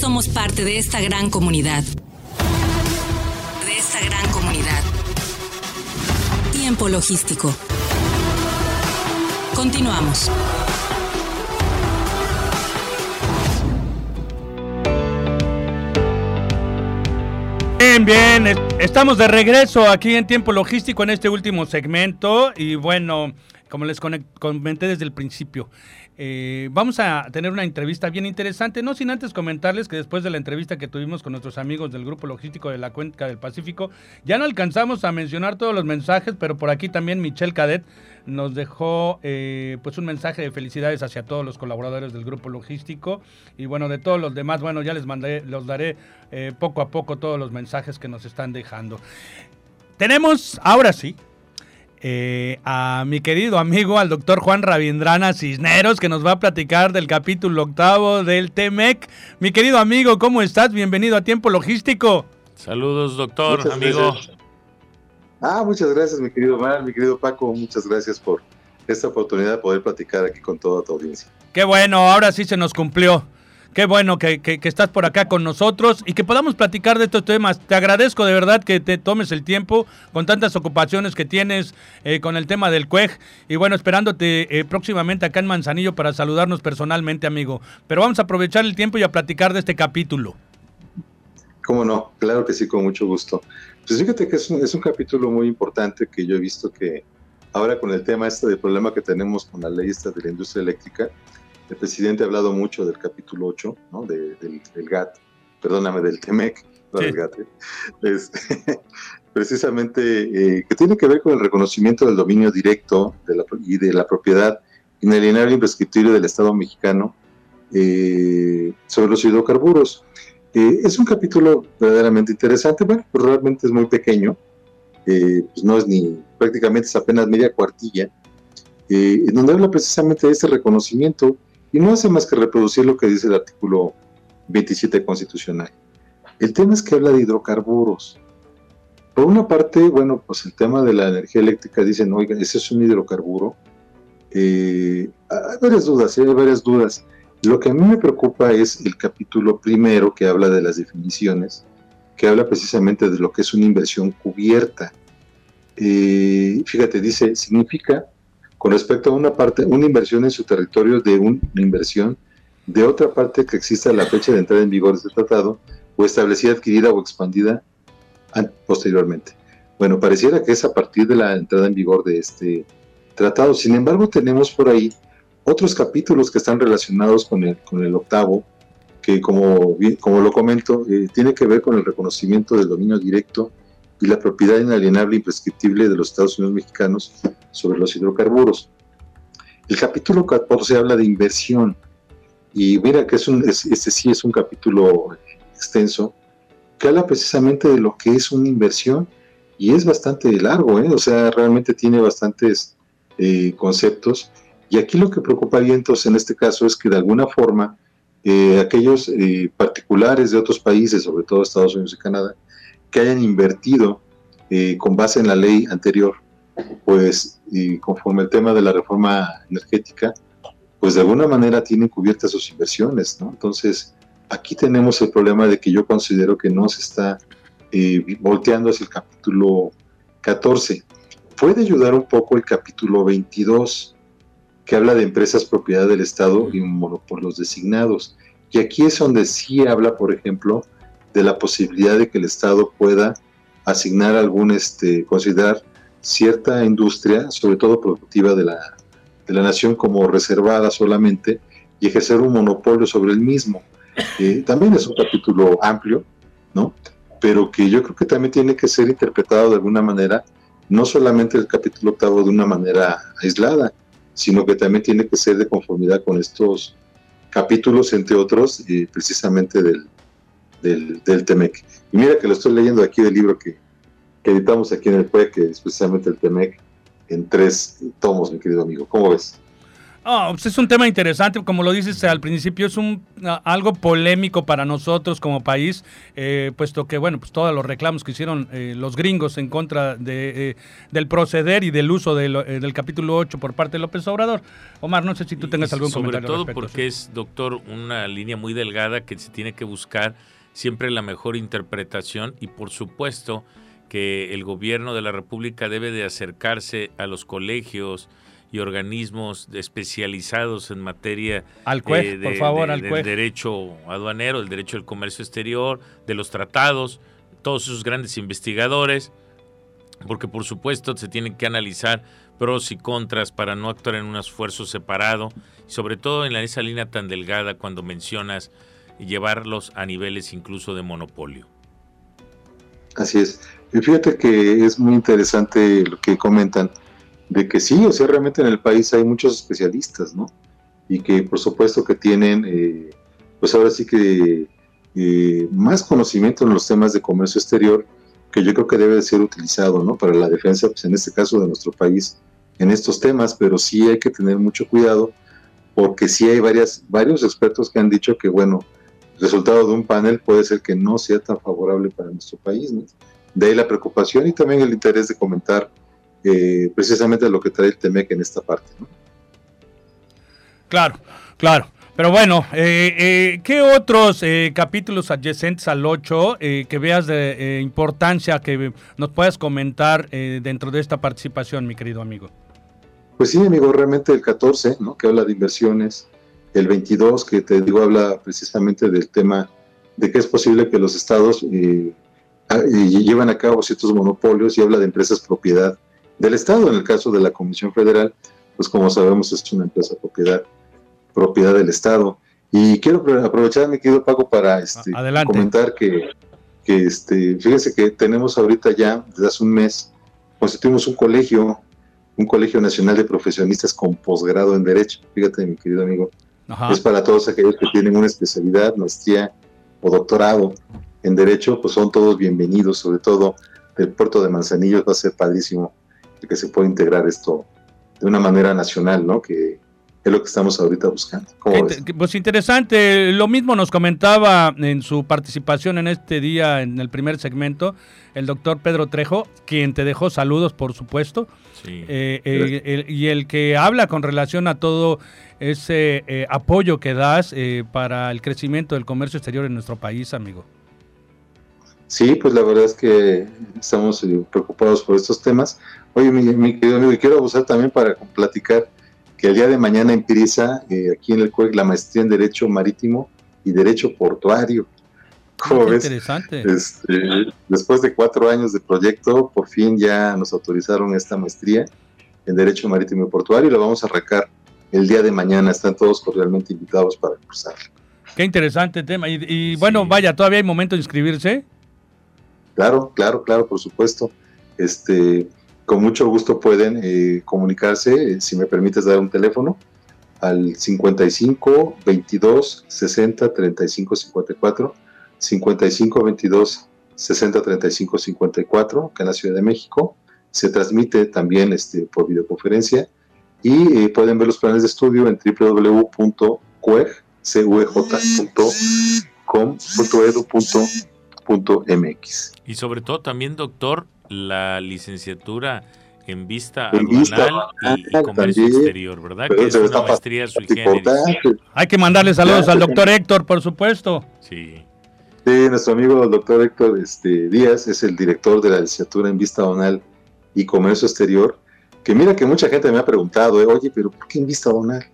somos parte de esta gran comunidad. De esta gran comunidad. Tiempo logístico. Continuamos. Bien, bien, estamos de regreso aquí en tiempo logístico en este último segmento y bueno, como les comenté desde el principio, eh, vamos a tener una entrevista bien interesante, no sin antes comentarles que después de la entrevista que tuvimos con nuestros amigos del Grupo Logístico de la Cuenca del Pacífico, ya no alcanzamos a mencionar todos los mensajes, pero por aquí también Michelle Cadet nos dejó eh, pues un mensaje de felicidades hacia todos los colaboradores del Grupo Logístico y bueno, de todos los demás, bueno, ya les mandé, los daré eh, poco a poco todos los mensajes que nos están dejando. Tenemos, ahora sí, eh, a mi querido amigo, al doctor Juan Ravindrana Cisneros, que nos va a platicar del capítulo octavo del TEMEC. Mi querido amigo, ¿cómo estás? Bienvenido a Tiempo Logístico. Saludos, doctor, amigo. Ah, muchas gracias, mi querido Mar, mi querido Paco, muchas gracias por esta oportunidad de poder platicar aquí con toda tu audiencia. Qué bueno, ahora sí se nos cumplió. Qué bueno que, estás por acá con nosotros y que podamos platicar de estos temas. Te agradezco de verdad que te tomes el tiempo con tantas ocupaciones que tienes eh, con el tema del CUEG. Y bueno, esperándote eh, próximamente acá en Manzanillo para saludarnos personalmente, amigo. Pero vamos a aprovechar el tiempo y a platicar de este capítulo. ¿Cómo no? Claro que sí, con mucho gusto. Pues fíjate que es un, es un capítulo muy importante que yo he visto que ahora con el tema este del problema que tenemos con la ley esta de la industria eléctrica, el presidente ha hablado mucho del capítulo 8, ¿no? del, GATT, perdóname, del TEMEC, no del GATT, ¿eh? precisamente eh, que tiene que ver con el reconocimiento del dominio directo y de la propiedad inalienable e imprescriptible del Estado mexicano eh, sobre los hidrocarburos. es un capítulo verdaderamente interesante, bueno, pues realmente es muy pequeño, pues no es ni prácticamente es apenas media cuartilla, en donde habla precisamente de este reconocimiento y no hace más que reproducir lo que dice el artículo 27 constitucional. El tema es que habla de hidrocarburos. Por una parte, bueno, pues el tema de la energía eléctrica dicen, oiga, ese es un hidrocarburo. Eh, hay varias dudas, hay varias dudas. Lo que a mí me preocupa es el capítulo primero que habla de las definiciones, que habla precisamente de lo que es una inversión cubierta. Eh, fíjate, dice, significa con respecto a una parte, una inversión en su territorio de una inversión de otra parte que exista a la fecha de entrada en vigor de este tratado o establecida, adquirida o expandida posteriormente. Bueno, pareciera que es a partir de la entrada en vigor de este tratado. Sin embargo, tenemos por ahí otros capítulos que están relacionados con el, con el octavo, que como, como lo comento, eh, tiene que ver con el reconocimiento del dominio directo y la propiedad inalienable e imprescriptible de los Estados Unidos mexicanos sobre los hidrocarburos. El capítulo 14 habla de inversión y mira que es un, este sí es un capítulo extenso que habla precisamente de lo que es una inversión y es bastante largo, ¿eh? o sea, realmente tiene bastantes eh, conceptos. Y aquí lo que preocuparía entonces en este caso es que de alguna forma eh, aquellos particulares de otros países, sobre todo Estados Unidos y Canadá, que hayan invertido con base en la ley anterior, pues y conforme el tema de la reforma energética, pues de alguna manera tienen cubiertas sus inversiones, ¿no? Entonces, aquí tenemos el problema de que yo considero que no se está eh, volteando hacia el capítulo 14. Puede ayudar un poco el capítulo 22, que habla de empresas propiedad del Estado y monopolios designados. Y aquí es donde sí habla, por ejemplo, de la posibilidad de que el Estado pueda asignar algún, este, considerar cierta industria, sobre todo productiva de la, de la nación, como reservada solamente y ejercer un monopolio sobre el mismo. También es un capítulo amplio, ¿no? Pero que yo creo que también tiene que ser interpretado de alguna manera, no solamente el capítulo octavo de una manera aislada, sino que también tiene que ser de conformidad con estos capítulos, entre otros, eh, precisamente del, del, del Temec. Y mira que lo estoy leyendo aquí del libro que, editamos aquí en el PUE, que es precisamente el Temec, en tres tomos, mi querido amigo. ¿Cómo ves? Oh, pues es un tema interesante, como lo dices al principio, es un algo polémico para nosotros como país, eh, puesto que, bueno, pues todos los reclamos que hicieron eh, los gringos en contra de, eh, del proceder y del uso del capítulo 8 por parte de López Obrador. Omar, no sé si tú tengas algún comentario. Sobre todo porque es, doctor, una línea muy delgada que se tiene que buscar siempre la mejor interpretación y, por supuesto, que el gobierno de la República debe de acercarse a los colegios, y organismos especializados en materia al eh, de, por favor, al del derecho aduanero, el derecho del comercio exterior, de los tratados, todos esos grandes investigadores, porque por supuesto se tienen que analizar pros y contras para no actuar en un esfuerzo separado, sobre todo en esa línea tan delgada cuando mencionas llevarlos a niveles incluso de monopolio. Así es. Y fíjate que es muy interesante lo que comentan de que sí, o sea, realmente en el país hay muchos especialistas, ¿no? Y que por supuesto que tienen, eh, pues ahora sí que eh, más conocimiento en los temas de comercio exterior, que yo creo que debe de ser utilizado, ¿no? Para la defensa, pues en este caso de nuestro país, en estos temas, pero sí hay que tener mucho cuidado, porque sí hay varias, varios expertos que han dicho que, bueno, resultado de un panel puede ser que no sea tan favorable para nuestro país, ¿no? De ahí la preocupación y también el interés de comentar eh, precisamente lo que trae el TEMEC en esta parte. Claro, claro. Pero bueno, eh, eh, ¿qué otros capítulos adyacentes al 8 que veas de importancia que nos puedas comentar dentro de esta participación, mi querido amigo? Pues sí, amigo, realmente el 14, ¿no? que habla de inversiones, el 22, que te digo, habla precisamente del tema de que es posible que los estados lleven a cabo ciertos monopolios y habla de empresas propiedad del Estado. En el caso de la Comisión Federal, pues como sabemos es una empresa propiedad, propiedad del Estado. Y quiero aprovechar, mi querido Paco, para este, comentar que, que este, fíjese que tenemos ahorita ya, desde hace un mes, constituimos un colegio, un colegio nacional de profesionistas con posgrado en Derecho. Fíjate, mi querido amigo. Es para todos aquellos que tienen una especialidad, maestría o doctorado en Derecho, pues son todos bienvenidos, sobre todo del puerto de Manzanillo, va a ser padrísimo que se puede integrar esto de una manera nacional, ¿no? Que es lo que estamos ahorita buscando. Pues interesante, lo mismo nos comentaba en su participación en este día, en el primer segmento, el doctor Pedro Trejo, quien te dejó saludos, por supuesto, eh, eh, y el que habla con relación a todo ese eh, apoyo que das para el crecimiento del comercio exterior en nuestro país, amigo. Sí, pues la verdad es que estamos preocupados por estos temas. Oye, mi, querido amigo, y quiero abusar también para platicar que el día de mañana empieza eh, aquí en el CUEC la maestría en Derecho Marítimo y Derecho Portuario. ¿Cómo ves? Interesante. Este, después de cuatro años de proyecto, por fin ya nos autorizaron esta maestría en Derecho Marítimo y Portuario y la vamos a arrancar el día de mañana. Están todos cordialmente invitados para cursarla. Qué interesante tema. Y, bueno, vaya, todavía hay momento de inscribirse. Claro, claro, claro, por supuesto. Este, con mucho gusto pueden eh, comunicarse, eh, si me permites dar un teléfono, al 55 22 60 35 54, 55 22 60 35 54, que en la Ciudad de México. Se transmite también este, por videoconferencia y eh, pueden ver los planes de estudio en www.cuej.com.edu.mx. Y sobre todo también, doctor, la licenciatura en vista aduanal y, comercio exterior, ¿verdad? que es una maestría sui Hay que mandarle saludos al doctor Héctor, por supuesto. Sí. Sí, nuestro amigo el doctor Héctor este, Díaz es el director de la licenciatura en vista aduanal y comercio exterior, que mira que mucha gente me ha preguntado, oye, pero ¿por qué en vista aduanal?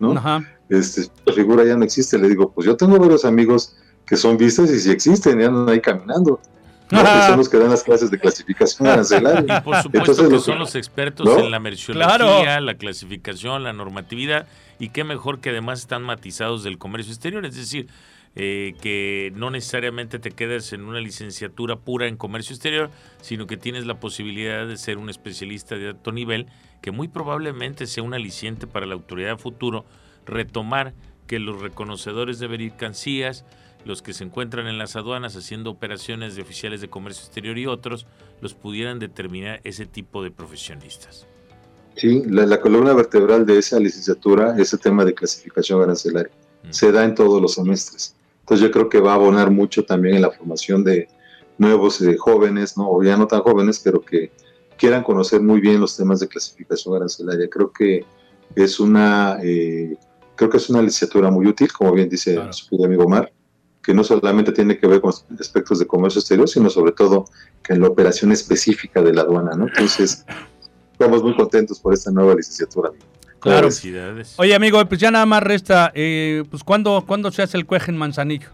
¿No? Ajá. Este, la figura ya no existe. Le digo, pues yo tengo varios amigos que son vistas y si existen, ya no ahí caminando que son los que dan las clases de clasificación arancelaria. Y por supuesto que son los expertos en la merciología, la clasificación, la normatividad, y qué mejor que además están matizados del comercio exterior, es decir, eh, que no necesariamente te quedes en una licenciatura pura en comercio exterior, sino que tienes la posibilidad de ser un especialista de alto nivel, que muy probablemente sea un aliciente para la autoridad futuro retomar que los reconocedores de mercancías, los que se encuentran en las aduanas haciendo operaciones de oficiales de comercio exterior y otros, los pudieran determinar ese tipo de profesionistas. Sí, la, columna vertebral de esa licenciatura, ese tema de clasificación arancelaria, mm. se da en todos los semestres. Entonces yo creo que va a abonar mucho también en la formación de nuevos eh, jóvenes, ¿no? o ya no tan jóvenes, pero que quieran conocer muy bien los temas de clasificación arancelaria. Creo que es una, eh, creo que es una licenciatura muy útil, como bien dice su amigo Omar, que no solamente tiene que ver con aspectos de comercio exterior, sino sobre todo que en la operación específica de la aduana, ¿no? Entonces, estamos muy contentos por esta nueva licenciatura. Claro. Oye, amigo, pues ya nada más resta, eh, pues ¿cuándo, ¿cuándo se hace el cueje en Manzanillo?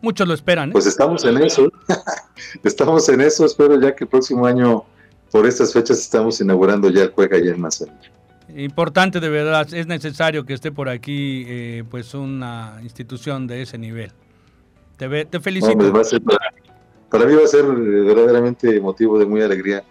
Muchos lo esperan. ¿eh? Pues estamos en eso. estamos en eso. Espero ya que el próximo año, por estas fechas, estamos inaugurando ya el cueje allá en Manzanillo. Importante de verdad, es necesario que esté por aquí eh, pues una institución de ese nivel. Te, te felicito. para, mí va a ser verdaderamente motivo de muy alegría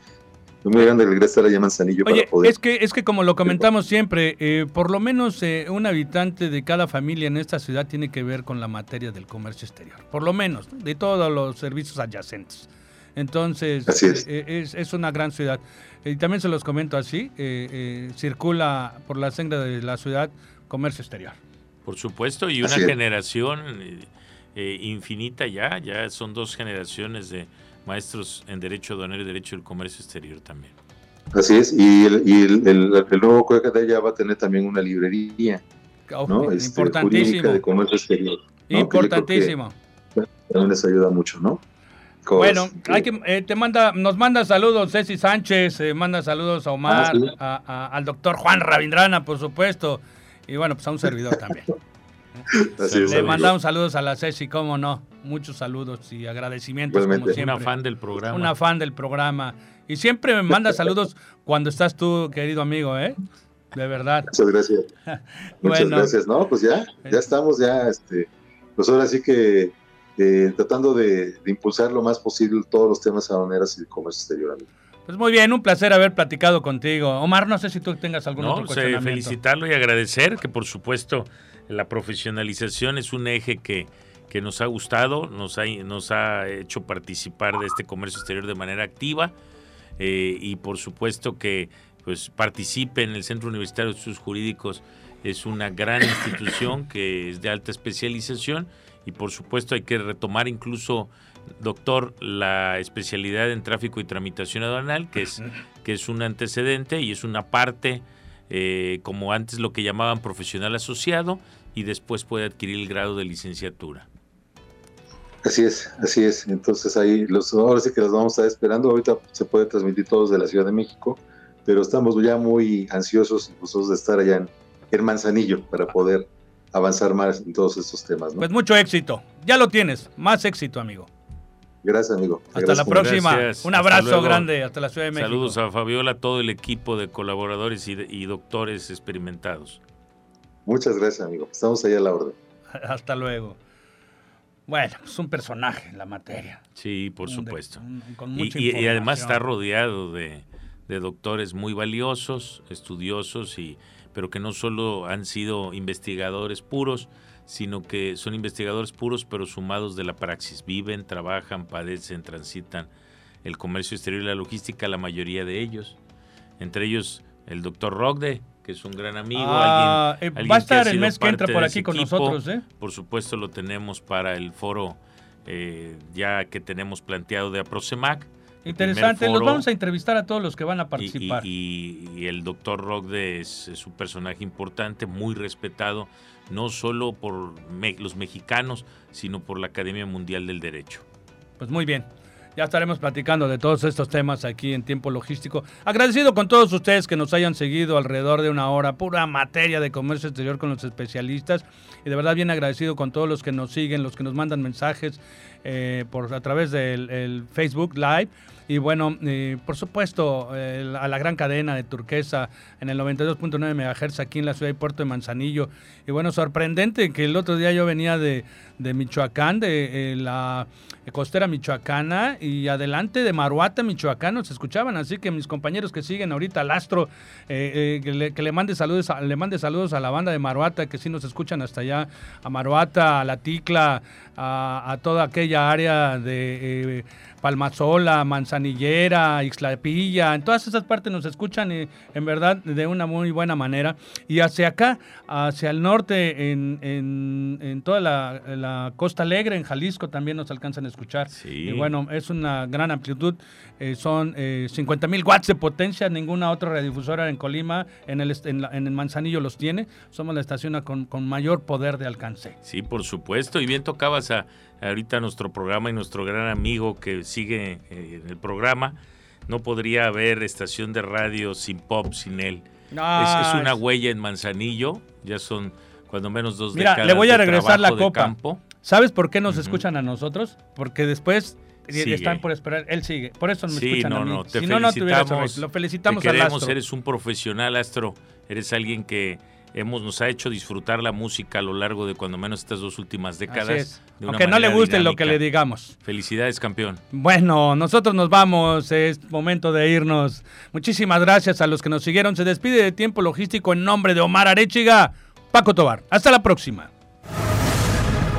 muy grande alegría estar allá en Manzanillo Oye, para poder. Es que, es que como lo comentamos siempre, eh, por lo menos eh, un habitante de cada familia en esta ciudad tiene que ver con la materia del comercio exterior. Por lo menos, de todos los servicios adyacentes. Entonces, es. es. una gran ciudad. Y también se los comento así, eh, eh, circula por la senda de la ciudad comercio exterior. Por supuesto, y una generación eh, infinita ya, ya son dos generaciones de maestros en Derecho Aduanero y Derecho del Comercio Exterior también. Así es, y el, y el, el, nuevo Cuecata ya va a tener también una librería. ¿no? Este, importantísimo. de comercio exterior. Importantísimo. También les ayuda mucho, ¿no? Bueno, hay que, eh, te manda, nos manda saludos Ceci Sánchez, eh, manda saludos a Omar, ah, al doctor Juan Ravindrana, por supuesto, y bueno, pues a un servidor también. Le mandamos saludos a la Ceci, cómo no, muchos saludos y agradecimientos como siempre. Una fan del programa. Una fan del programa. Y siempre me manda saludos cuando estás tú, querido amigo, ¿eh? De verdad. Muchas gracias. Muchas gracias. No, pues ya, ya eh. estamos, ya, este, pues ahora sí que eh, tratando de, impulsar lo más posible todos los temas aduaneros y de comercio exterior. Pues muy bien, un placer haber platicado contigo. Omar, no sé si tú tengas algún no, otro cuestionamiento. felicitarlo y agradecer que por supuesto la profesionalización es un eje que, que nos ha gustado, nos ha, nos ha hecho participar de este comercio exterior de manera activa eh, y por supuesto que pues participe en el Centro Universitario de Estudios Jurídicos es una gran institución que es de alta especialización y por supuesto hay que retomar incluso, doctor, la especialidad en tráfico y tramitación aduanal, que es, que es un antecedente y es una parte, eh, como antes lo que llamaban profesional asociado, y después puede adquirir el grado de licenciatura. Así es, así es. Entonces ahí los ahora sí que los vamos a estar esperando. Ahorita se puede transmitir todos de la Ciudad de México, pero estamos ya muy ansiosos incluso de estar allá en, en Manzanillo para poder avanzar más en todos estos temas. Pues mucho éxito. Ya lo tienes. Más éxito, amigo. Gracias, amigo. Hasta la próxima. Un abrazo grande hasta la Ciudad de México. Saludos a Fabiola, a todo el equipo de colaboradores y, doctores experimentados. Muchas gracias, amigo. Estamos ahí a la orden. Hasta luego. Bueno, es un personaje en la materia. Sí, por supuesto. y, además está rodeado de, de doctores muy valiosos, estudiosos y pero que no solo han sido investigadores puros, sino que son investigadores puros pero sumados de la praxis. Viven, trabajan, padecen, transitan el comercio exterior y la logística, la mayoría de ellos. Entre ellos el doctor Rogde, que es un gran amigo. Ah, eh, va a estar el mes que entra por aquí con nosotros. ¿eh? Por supuesto lo tenemos para el foro eh, ya que tenemos planteado de APROCEMAC Interesante, los vamos a entrevistar a todos los que van a participar. Y, el doctor Rogde es, es, un personaje importante, muy respetado, no solo por los mexicanos, sino por la Academia Mundial del Derecho. Pues muy bien. Ya estaremos platicando de todos estos temas aquí en Tiempo Logístico. Agradecido con todos ustedes que nos hayan seguido alrededor de una hora, pura materia de comercio exterior con los especialistas. Y de verdad bien agradecido con todos los que nos siguen, los que nos mandan mensajes eh, por, a través del Facebook Live. Y bueno, por supuesto, a la gran cadena de Turquesa en el 92.9 MHz aquí en la ciudad de Puerto de Manzanillo. Y bueno, sorprendente que el otro día yo venía de, de Michoacán, de la costera michoacana y adelante de Maruata, Michoacán, nos escuchaban. Así que mis compañeros que siguen ahorita al Astro, que, le, mande saludos, le mande saludos a la banda de Maruata, que sí nos escuchan hasta allá, a Maruata, a La Ticla, a, toda aquella área de Palmasola, Manzanillera, Ixlapilla, en todas esas partes nos escuchan eh, en verdad de una muy buena manera. Y hacia acá, hacia el norte, en, en, toda la, Costa Alegre, en Jalisco también nos alcanzan a escuchar. Y bueno, es una gran amplitud. Eh, son eh, 50 mil watts de potencia, ninguna otra radiodifusora en Colima, en el, en, el Manzanillo los tiene. Somos la estación con, con mayor poder de alcance. Sí, por supuesto. Y bien tocabas a ahorita nuestro programa y nuestro gran amigo que sigue eh, en el programa. No podría haber estación de radio sin pop, sin él. es, una huella en Manzanillo, ya son cuando menos dos Mira, le voy a regresar la copa. ¿Sabes por qué nos escuchan a nosotros? Porque después están por esperar. Él sigue. Por eso me escuchan a mí. si no, no felicitamos, lo felicitamos te queremos, Eres un profesional, Astro. Eres alguien que hemos, nos ha hecho disfrutar la música a lo largo de cuando menos estas dos últimas décadas. Aunque no le guste lo que le digamos. Felicidades, campeón. Bueno, nosotros nos vamos, es momento de irnos. Muchísimas gracias a los que nos siguieron. Se despide de Tiempo Logístico en nombre de Omar Arechiga, Paco Tobar. Hasta la próxima.